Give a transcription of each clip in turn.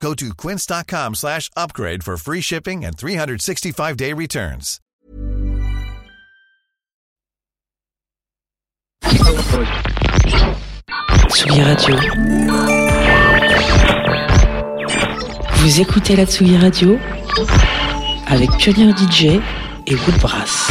Go to quince.com slash upgrade for free shipping and 365-day returns. Tsugi Radio. Vous écoutez la Tsugi Radio avec Pionnier DJ et Woodbrass.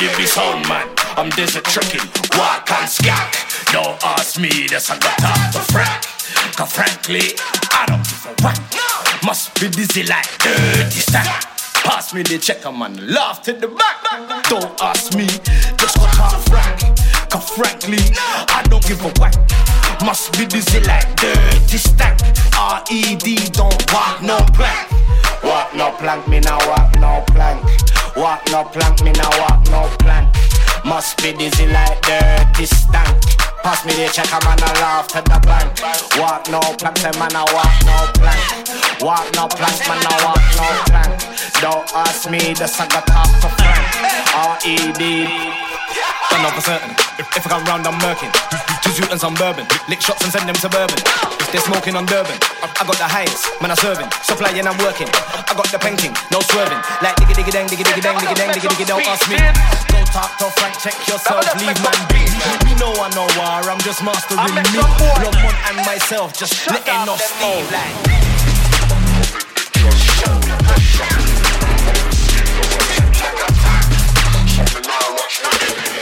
give me sound man. I'm desert trekking, walk and scack. Don't ask me, that's a good time to frack. Cause frankly, I don't give a what. Must be dizzy like dirty stack. Pass me the checker man, laugh to the back. Don't ask me, just got half frack. Cause frankly, I don't give a whack. Must be dizzy like dirty stack. R-E-D, don't walk no plank. Walk no plank, me now walk no plank. Walk no plank, me now walk no plank. Must be dizzy like dirty stank. Pass me the check, I'm gonna laugh to the bank. Walk no plank, say man, I walk no plank. Walk no plank, man, I walk no plank. Don't ask me the I got talk to Frank. R.E.D. Done off for certain. If, if I come round, I'm murking. Two suit and some bourbon. Lick shots and send them suburban. If they're smoking on Durban. I, I got the highest. Man, I'm serving. and I'm working. I got the penking. No swerving. Like diggy diggy dang, diggy diggy dang, diggy dang, diggy diggy, don't ask me. Go talk to Frank, check yourself, leave man be. We know I know war, I'm just mastering me. Love one and myself, just letting off steam. Shut up, shut up, up, shut up,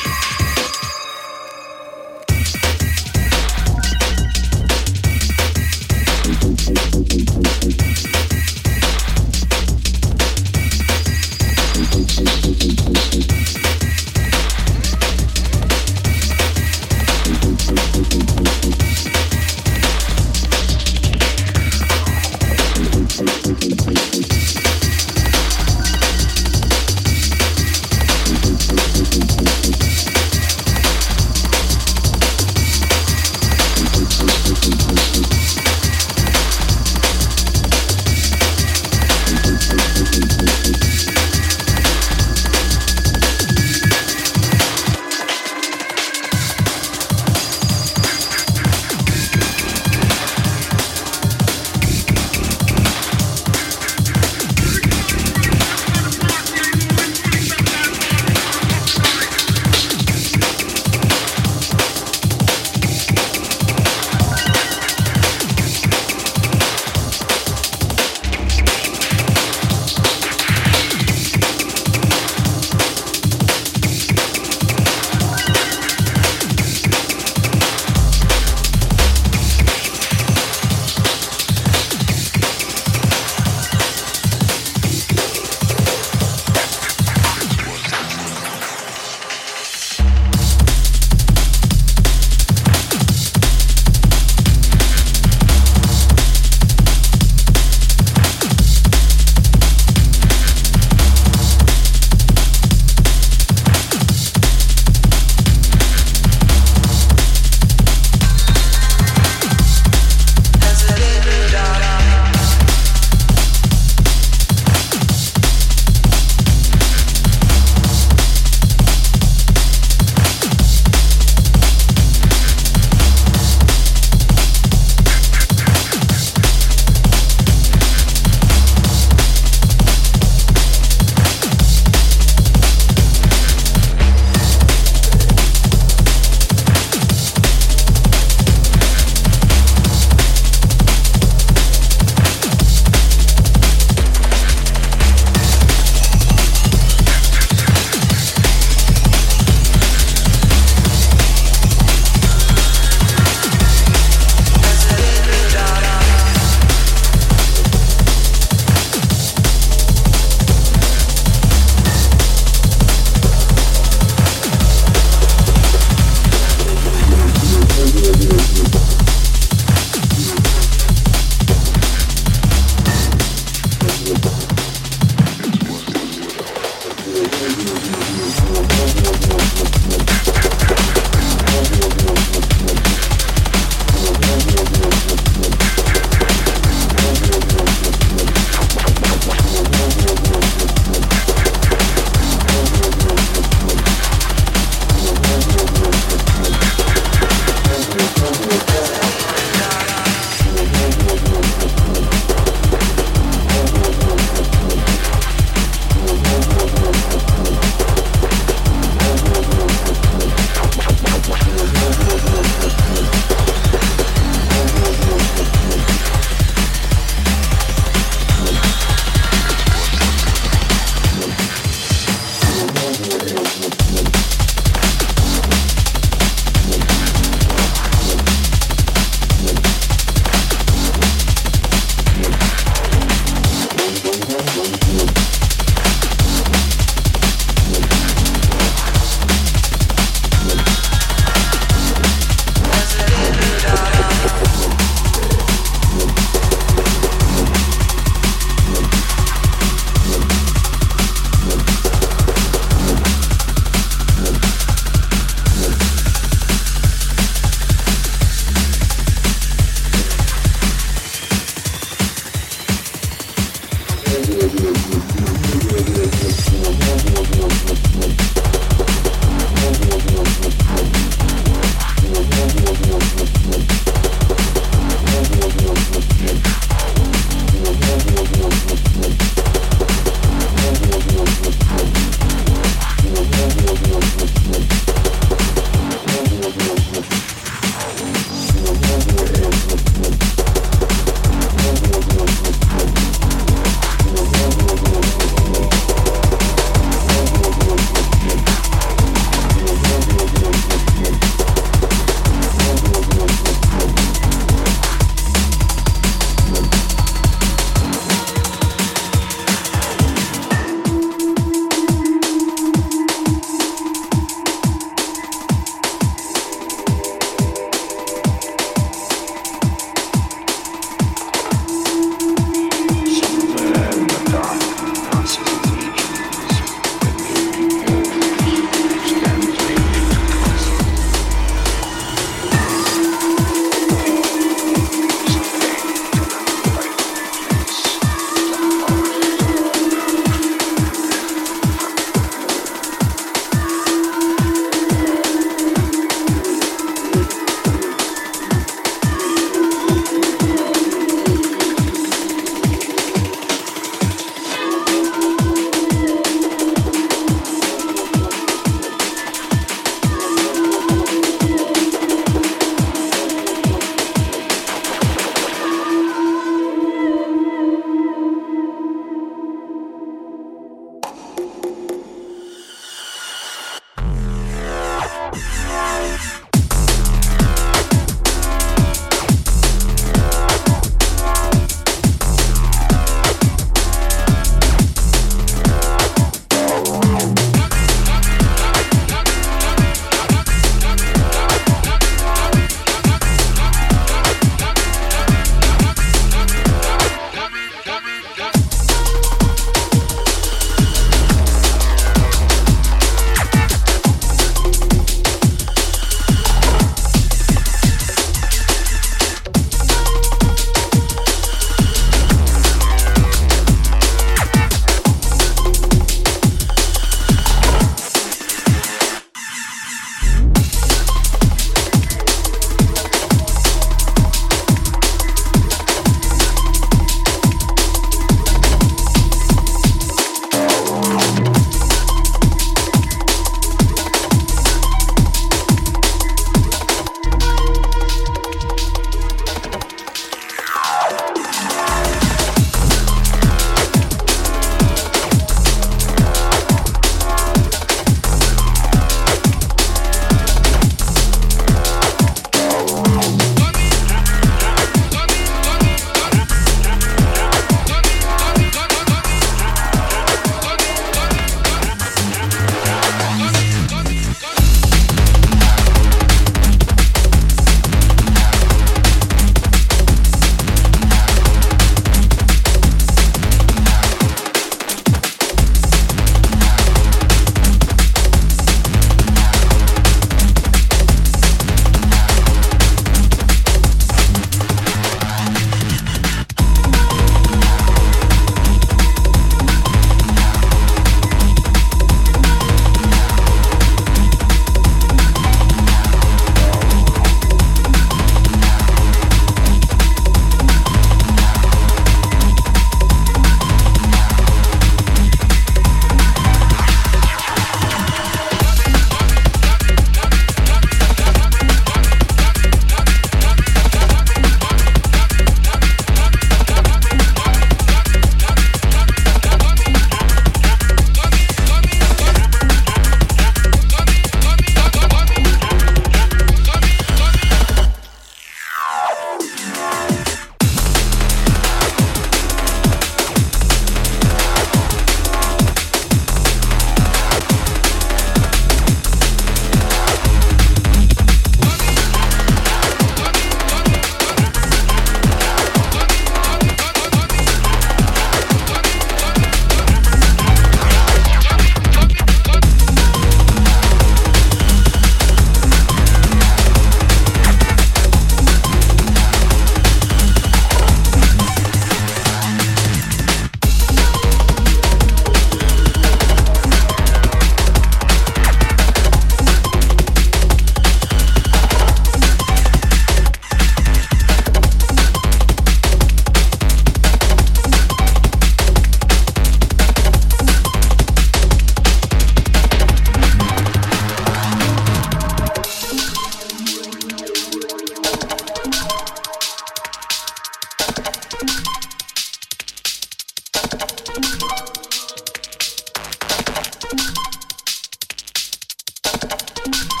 you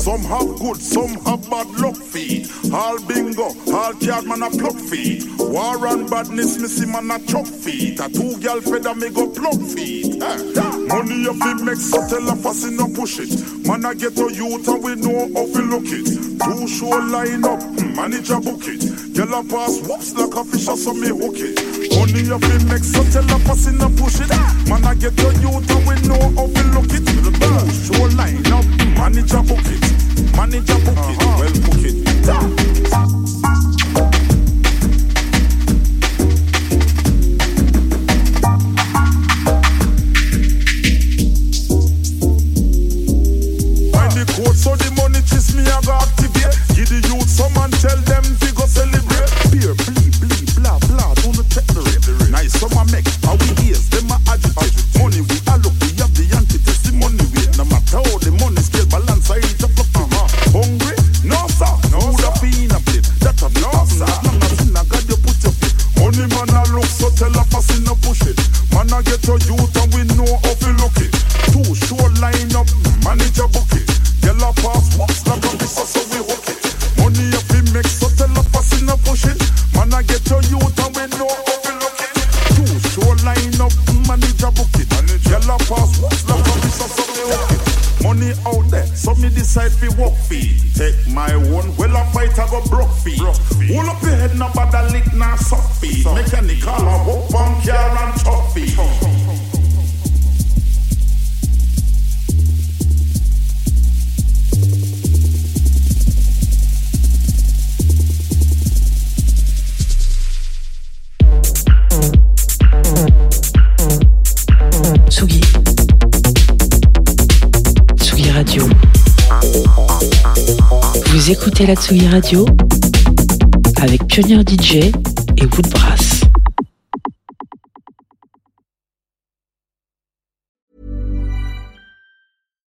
Some have good, some have bad luck Feet. All bingo, all chad man a pluck feet. War and badness, me see man a chuck feet. A two girl feather me go pluck feet. Money of it make so tell a fussy no push it. Man I get a youth and we know how we look it. Two show line up, manager book it. Girl a pass whoops like a fish so me hook it. Money up in make so tell a person to push it. Man, I get your youth and we know how to look it. Show line up, manage a book it. Manage a book it, uh-huh. well book it. Find the code so the money chase me I activate. Give the youth some and tell them la Tsugi Radio avec Pionnier DJ et Woodbrass.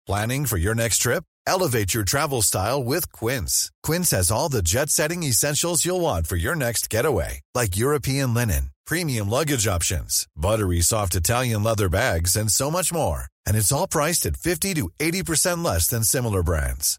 Planning for your next trip? Elevate your travel style with Quince. Quince has all the jet-setting essentials you'll want for your next getaway, like European linen, premium luggage options, buttery soft Italian leather bags, and so much more. And it's all priced at 50 to 80% less than similar brands.